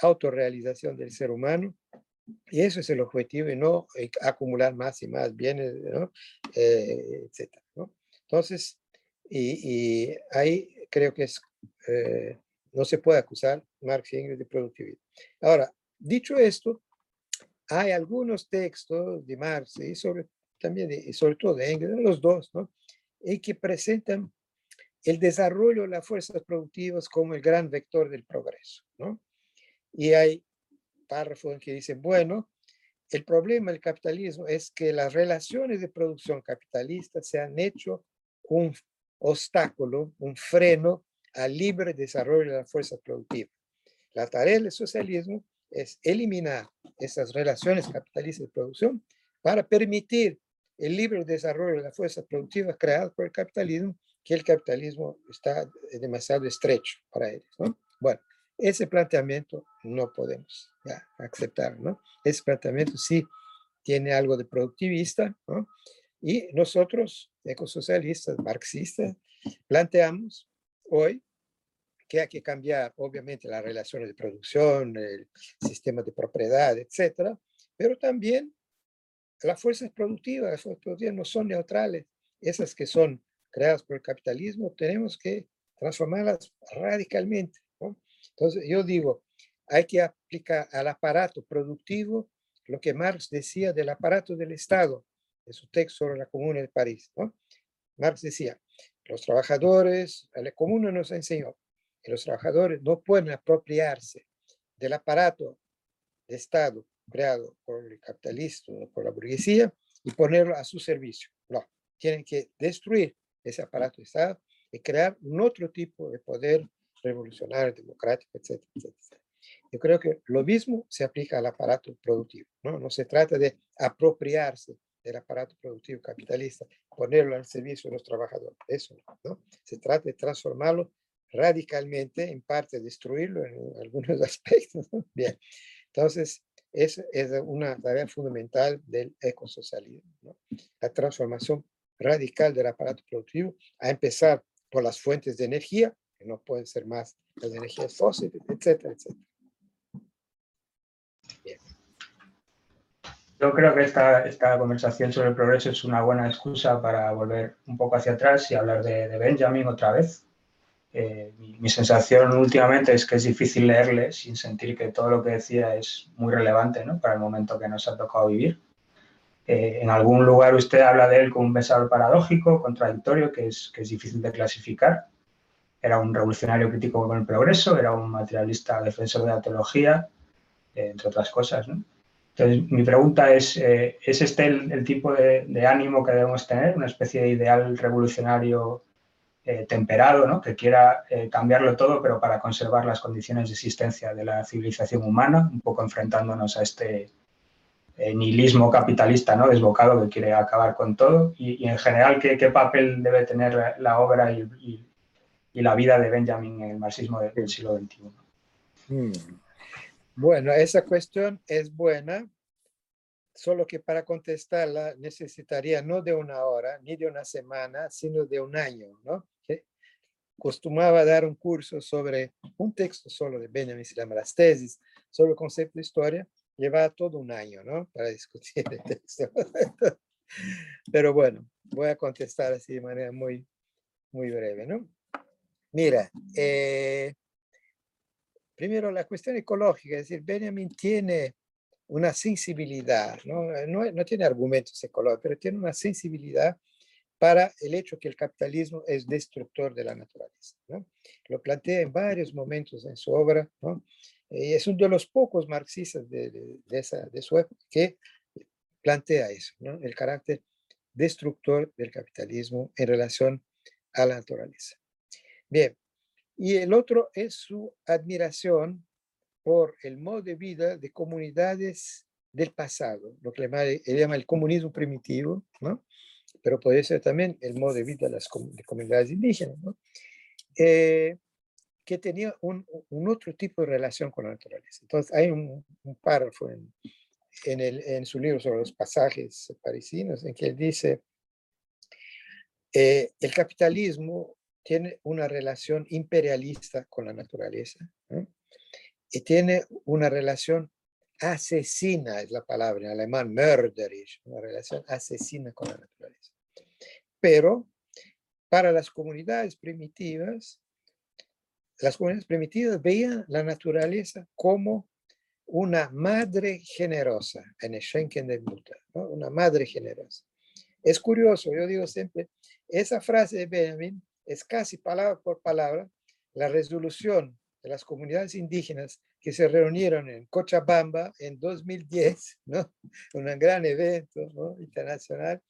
autorrealización del ser humano y eso es el objetivo y no acumular más y más bienes, ¿no? Eh, etcétera. Entonces, y, y, ahí creo que es, eh, no se puede acusar Marx y Engels de productividad. Ahora, dicho esto, hay algunos textos de Marx y sobre, también y sobre todo de Engels, los dos, ¿no? Y que presentan el desarrollo de las fuerzas productivas como el gran vector del progreso, ¿no? Y hay párrafos en que dicen, bueno, el problema del capitalismo es que las relaciones de producción capitalista se han hecho un obstáculo, un freno al libre desarrollo de las fuerzas productivas. La tarea del socialismo es eliminar esas relaciones capitalistas de producción para permitir el libre desarrollo de las fuerzas productivas creadas por el capitalismo, que el capitalismo está demasiado estrecho para ellos. Bueno, ese planteamiento no podemos aceptar, ¿no? Ese planteamiento sí tiene algo de productivista, ¿no? Y nosotros, ecosocialistas, marxistas, planteamos hoy que hay que cambiar, obviamente, las relaciones de producción, el sistema de propiedad, etcétera, pero también las fuerzas productivas, las fuerzas productivas no son neutrales. Esas que son creadas por el capitalismo, tenemos que transformarlas radicalmente. Entonces, yo digo, hay que aplicar al aparato productivo lo que Marx decía del aparato del Estado, en su texto sobre la Comuna de París. Marx decía, los trabajadores, la Comuna nos enseñó, los trabajadores no pueden apropiarse del aparato de Estado creado por el capitalista o por la burguesía y ponerlo a su servicio. No, tienen que destruir ese aparato de Estado y crear un otro tipo de poder revolucionario, democrático, etcétera, etcétera. Yo creo que lo mismo se aplica al aparato productivo, ¿no? No se trata de apropiarse del aparato productivo capitalista, ponerlo al servicio de los trabajadores, eso ¿no? Se trata de transformarlo radicalmente, en parte destruirlo en algunos aspectos. Bien, entonces, esa es una tarea fundamental del ecosocialismo, ¿no? la transformación radical del aparato productivo, a empezar por las fuentes de energía, que no pueden ser más las energías fósiles, etcétera, etcétera. Bien. Yo creo que esta, esta conversación sobre el progreso es una buena excusa para volver un poco hacia atrás y hablar de, de Benjamin otra vez. Eh, mi, sensación últimamente es que es difícil leerle sin sentir que todo lo que decía es muy relevante ¿no? para el momento que nos ha tocado vivir. Eh, en algún lugar usted habla de él como un pensador paradójico, contradictorio, que es, que es difícil de clasificar. Era un revolucionario crítico con el progreso, era un materialista defensor de la teología, eh, entre otras cosas. Entonces, mi pregunta es, ¿es este el, tipo de, ánimo que debemos tener? ¿Una especie de ideal revolucionario eh, temperado, ¿no? que quiera eh, cambiarlo todo, pero para conservar las condiciones de existencia de la civilización humana, un poco enfrentándonos a este eh, nihilismo capitalista ¿no? desbocado que quiere acabar con todo. Y, y en general, ¿qué, ¿qué, papel debe tener la obra y, y, y, la vida de Benjamin en el marxismo del siglo XXI? Hmm. Bueno, esa cuestión es buena, solo que para contestarla necesitaría no de una hora ni de una semana, sino de un año, ¿no? Costumaba dar un curso sobre un texto solo de Benjamin, se llama Las tesis, sobre el concepto de historia, lleva todo un año, ¿no? Para discutir el texto. Pero bueno, voy a contestar así de manera muy, muy breve, ¿no? Mira, eh, primero la cuestión ecológica, es decir, Benjamin tiene una sensibilidad, ¿no? No, no tiene argumentos ecológicos, pero tiene una sensibilidad para el hecho que el capitalismo es destructor de la naturaleza. ¿no? Lo plantea en varios momentos en su obra, ¿no? y es uno de los pocos marxistas de, de, esa, de su época que plantea eso, ¿no? el carácter destructor del capitalismo en relación a la naturaleza. Bien, y el otro es su admiración por el modo de vida de comunidades del pasado, lo que él llama el comunismo primitivo, ¿no? Pero puede ser también el modo de vida de las comunidades indígenas, ¿no? Eh, que tenía un, un, otro tipo de relación con la naturaleza. Entonces, hay un, un párrafo en, en, el, en, su libro sobre los pasajes parisinos en que él dice, eh, el capitalismo tiene una relación imperialista con la naturaleza y tiene una relación asesina, es la palabra en alemán, mörderisch, una relación asesina con la naturaleza. Pero para las comunidades primitivas, las comunidades primitivas veían la naturaleza como una madre generosa, en Schenken de ¿no? una madre generosa. Es curioso, yo digo siempre, esa frase de Benjamin es casi palabra por palabra la resolución las comunidades indígenas que se reunieron en Cochabamba en 2010, ¿no? un gran evento ¿no? internacional,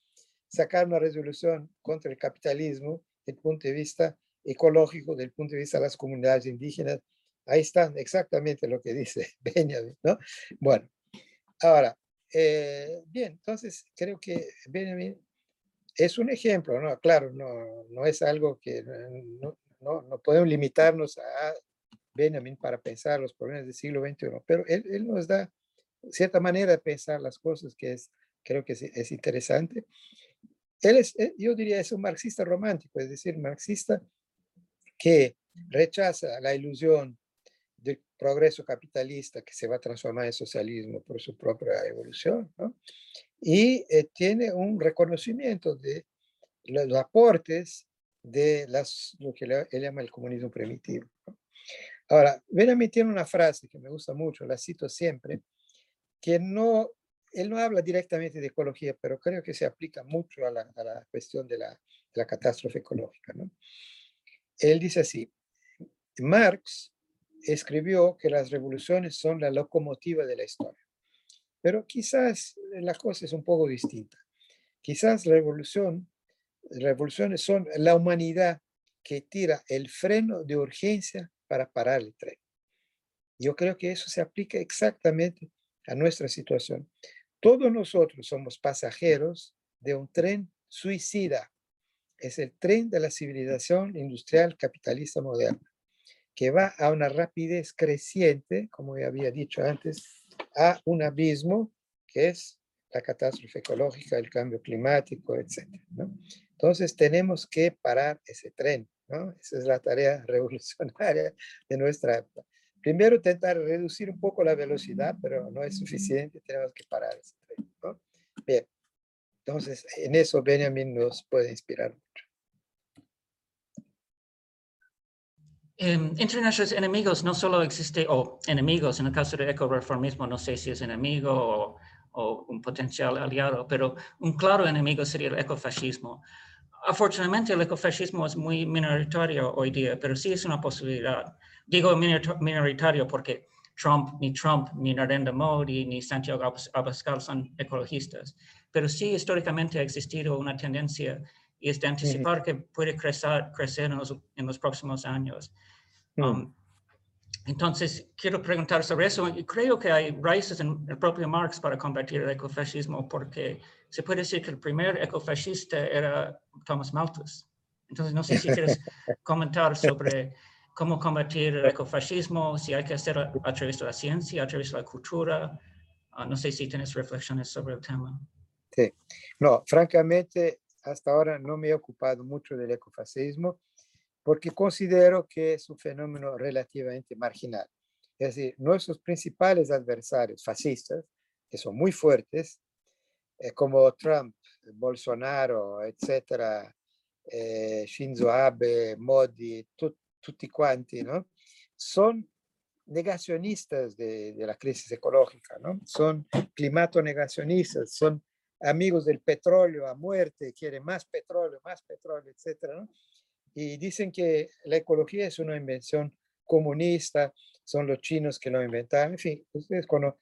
sacar una resolución contra el capitalismo desde el punto de vista ecológico, desde el punto de vista de las comunidades indígenas. Ahí está exactamente lo que dice Benjamin, ¿no? Bueno, ahora, eh, bien, entonces creo que Benjamin es un ejemplo, ¿no? Claro, no, no es algo que no, no, no podemos limitarnos a Benjamin para pensar los problemas del siglo XXI, pero él, él nos da cierta manera de pensar las cosas que es, creo que es, es interesante. Él es, yo diría, es un marxista romántico, es decir, marxista que rechaza la ilusión del progreso capitalista que se va a transformar en socialismo por su propia evolución, ¿no? y eh, tiene un reconocimiento de los aportes de las, lo que él llama el comunismo primitivo. ¿no? Ahora, Benjamin tiene una frase que me gusta mucho, la cito siempre, que no, él no habla directamente de ecología, pero creo que se aplica mucho a la, a la cuestión de la, de la, catástrofe ecológica. ¿no? Él dice así, Marx escribió que las revoluciones son la locomotiva de la historia, pero quizás la cosa es un poco distinta. Quizás la revolución, revoluciones son la humanidad que tira el freno de urgencia para parar el tren. Yo creo que eso se aplica exactamente a nuestra situación. Todos nosotros somos pasajeros de un tren suicida. Es el tren de la civilización industrial capitalista moderna, que va a una rapidez creciente, como ya había dicho antes, a un abismo que es la catástrofe ecológica, el cambio climático, etc. Entonces tenemos que parar ese tren. Esa es la tarea revolucionaria de nuestra época. Primero, intentar reducir un poco la velocidad, pero no es suficiente, tenemos que parar ese tren. ¿no? Bien, entonces en eso Benjamin nos puede inspirar mucho. Eh, entre nuestros enemigos no solo existe, o enemigos, en el caso del ecoreformismo, no sé si es enemigo o, o, un potencial aliado, pero un claro enemigo sería el ecofascismo afortunadamente el ecofascismo es muy minoritario hoy día, pero sí es una posibilidad. Digo minoritario porque Trump, ni Trump, ni Narendra Modi, ni Santiago Abascal son ecologistas, pero sí históricamente ha existido una tendencia y es de anticipar que puede crecer, crecer en, los, en los próximos años. Mm. Um, entonces, quiero preguntar sobre eso. Y creo que hay raíces en el propio Marx para combatir el ecofascismo, porque se puede decir que el primer ecofascista era Thomas Malthus. Entonces, no sé si quieres comentar sobre cómo combatir el ecofascismo, si hay que hacerlo a través de la ciencia, a través de la cultura. Uh, no sé si tienes reflexiones sobre el tema. Sí, no, francamente, hasta ahora no me he ocupado mucho del ecofascismo porque considero que es un fenómeno relativamente marginal. Es decir, nuestros principales adversarios fascistas, que son muy fuertes, eh, como Trump, Bolsonaro, etcétera, eh, Shinzo Abe, Modi, tutti quanti, ¿no? Son negacionistas de, de, la crisis ecológica, ¿no? Son climato-negacionistas, son amigos del petróleo a muerte, quieren más petróleo, más petróleo, etcétera, ¿no? Y dicen que la ecología es una invención comunista, son los chinos que lo inventaron, en fin, ustedes conocen.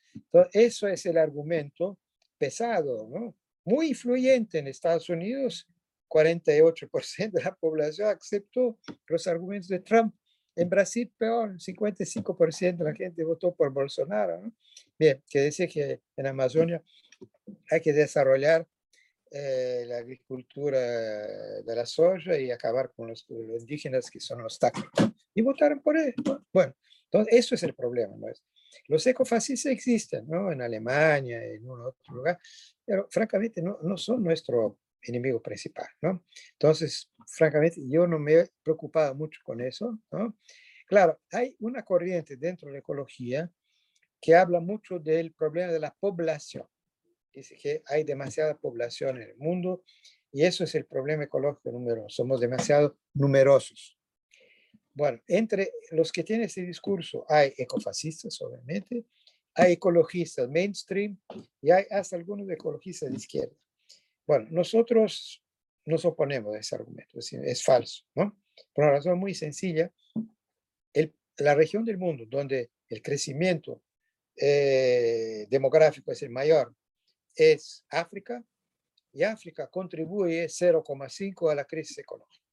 eso es el argumento pesado, ¿no? Muy influyente en Estados Unidos, 48% de la población aceptó los argumentos de Trump. En Brasil, peor, 55% de la gente votó por Bolsonaro. ¿no? Bien, que dice que en Amazonia hay que desarrollar eh, la agricultura de la soja y acabar con los, indígenas que son obstáculos. Y votaron por él. Bueno, entonces eso es el problema. ¿no? Los ecofascistas existen, ¿no? En Alemania, en un otro lugar, pero francamente no, no son nuestro enemigo principal, ¿no? Entonces, francamente, yo no me he preocupado mucho con eso, ¿no? Claro, hay una corriente dentro de la ecología que habla mucho del problema de la población. Dice que hay demasiada población en el mundo y eso es el problema ecológico número uno. Somos demasiado numerosos. Bueno, entre los que tienen ese discurso hay ecofascistas, obviamente, hay ecologistas mainstream y hay hasta algunos ecologistas de izquierda. Bueno, nosotros nos oponemos a ese argumento, es, es falso, ¿no? Por una razón muy sencilla, el, la región del mundo donde el crecimiento eh, demográfico es el mayor es África, y África contribuye 0,5 a la crisis económica.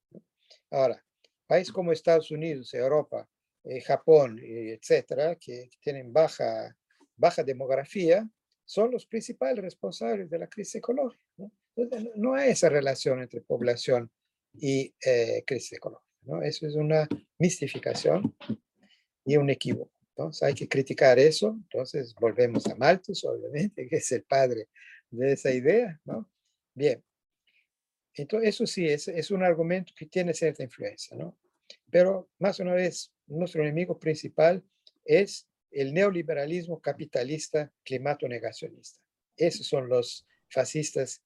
Ahora, países como Estados Unidos, Europa, eh, Japón, etcétera, que tienen baja, baja demografía, son los principales responsables de la crisis ecológica. ¿no? no hay esa relación entre población y eh, crisis económica. ¿no? Eso es una mistificación y un equívoco. Entonces hay que criticar eso. Entonces volvemos a Malthus, obviamente, que es el padre de esa idea. ¿no? Bien. Entonces eso sí, es, un argumento que tiene cierta influencia. ¿no? Pero más una vez, nuestro enemigo principal es el neoliberalismo capitalista climato negacionista. Esos son los fascistas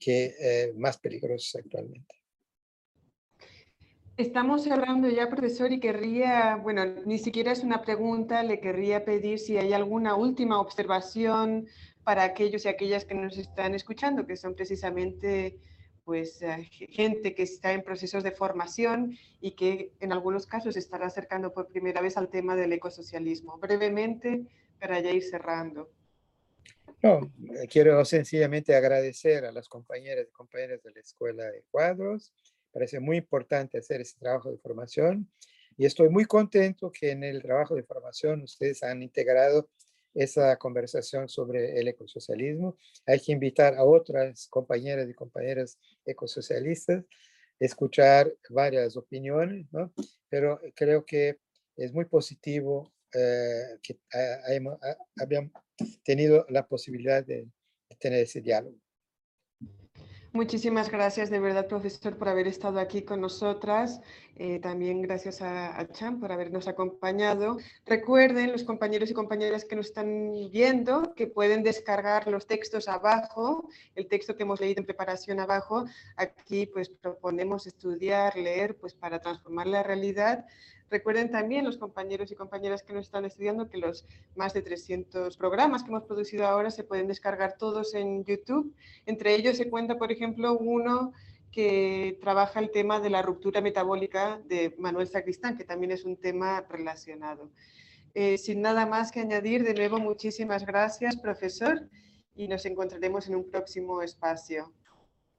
que eh, más peligrosos actualmente. Estamos hablando ya, profesor, y querría, bueno, ni siquiera es una pregunta, le querría pedir si hay alguna última observación para aquellos y aquellas que nos están escuchando, que son precisamente pues eh, gente que está en procesos de formación y que en algunos casos estará acercando por primera vez al tema del ecosocialismo. Brevemente, para ya ir cerrando. No, quiero sencillamente agradecer a las compañeras y compañeros de la Escuela de Cuadros. Parece muy importante hacer ese trabajo de formación y estoy muy contento que en el trabajo de formación ustedes han integrado esa conversación sobre el ecosocialismo. Hay que invitar a otras compañeras y compañeras ecosocialistas, escuchar varias opiniones, ¿no? pero creo que es muy positivo eh, que hayamos, tenido la posibilidad de, tener ese diálogo. Muchísimas gracias de verdad, profesor, por haber estado aquí con nosotras. Eh, también gracias a, a, Chan por habernos acompañado. Recuerden, los compañeros y compañeras que nos están viendo, que pueden descargar los textos abajo, el texto que hemos leído en preparación abajo. Aquí pues proponemos estudiar, leer, pues para transformar la realidad Recuerden también los compañeros y compañeras que nos están estudiando que los más de 300 programas que hemos producido ahora se pueden descargar todos en YouTube. Entre ellos se cuenta, por ejemplo, uno que trabaja el tema de la ruptura metabólica de Manuel Sacristán, que también es un tema relacionado. Eh, sin nada más que añadir, de nuevo muchísimas gracias, profesor, y nos encontraremos en un próximo espacio.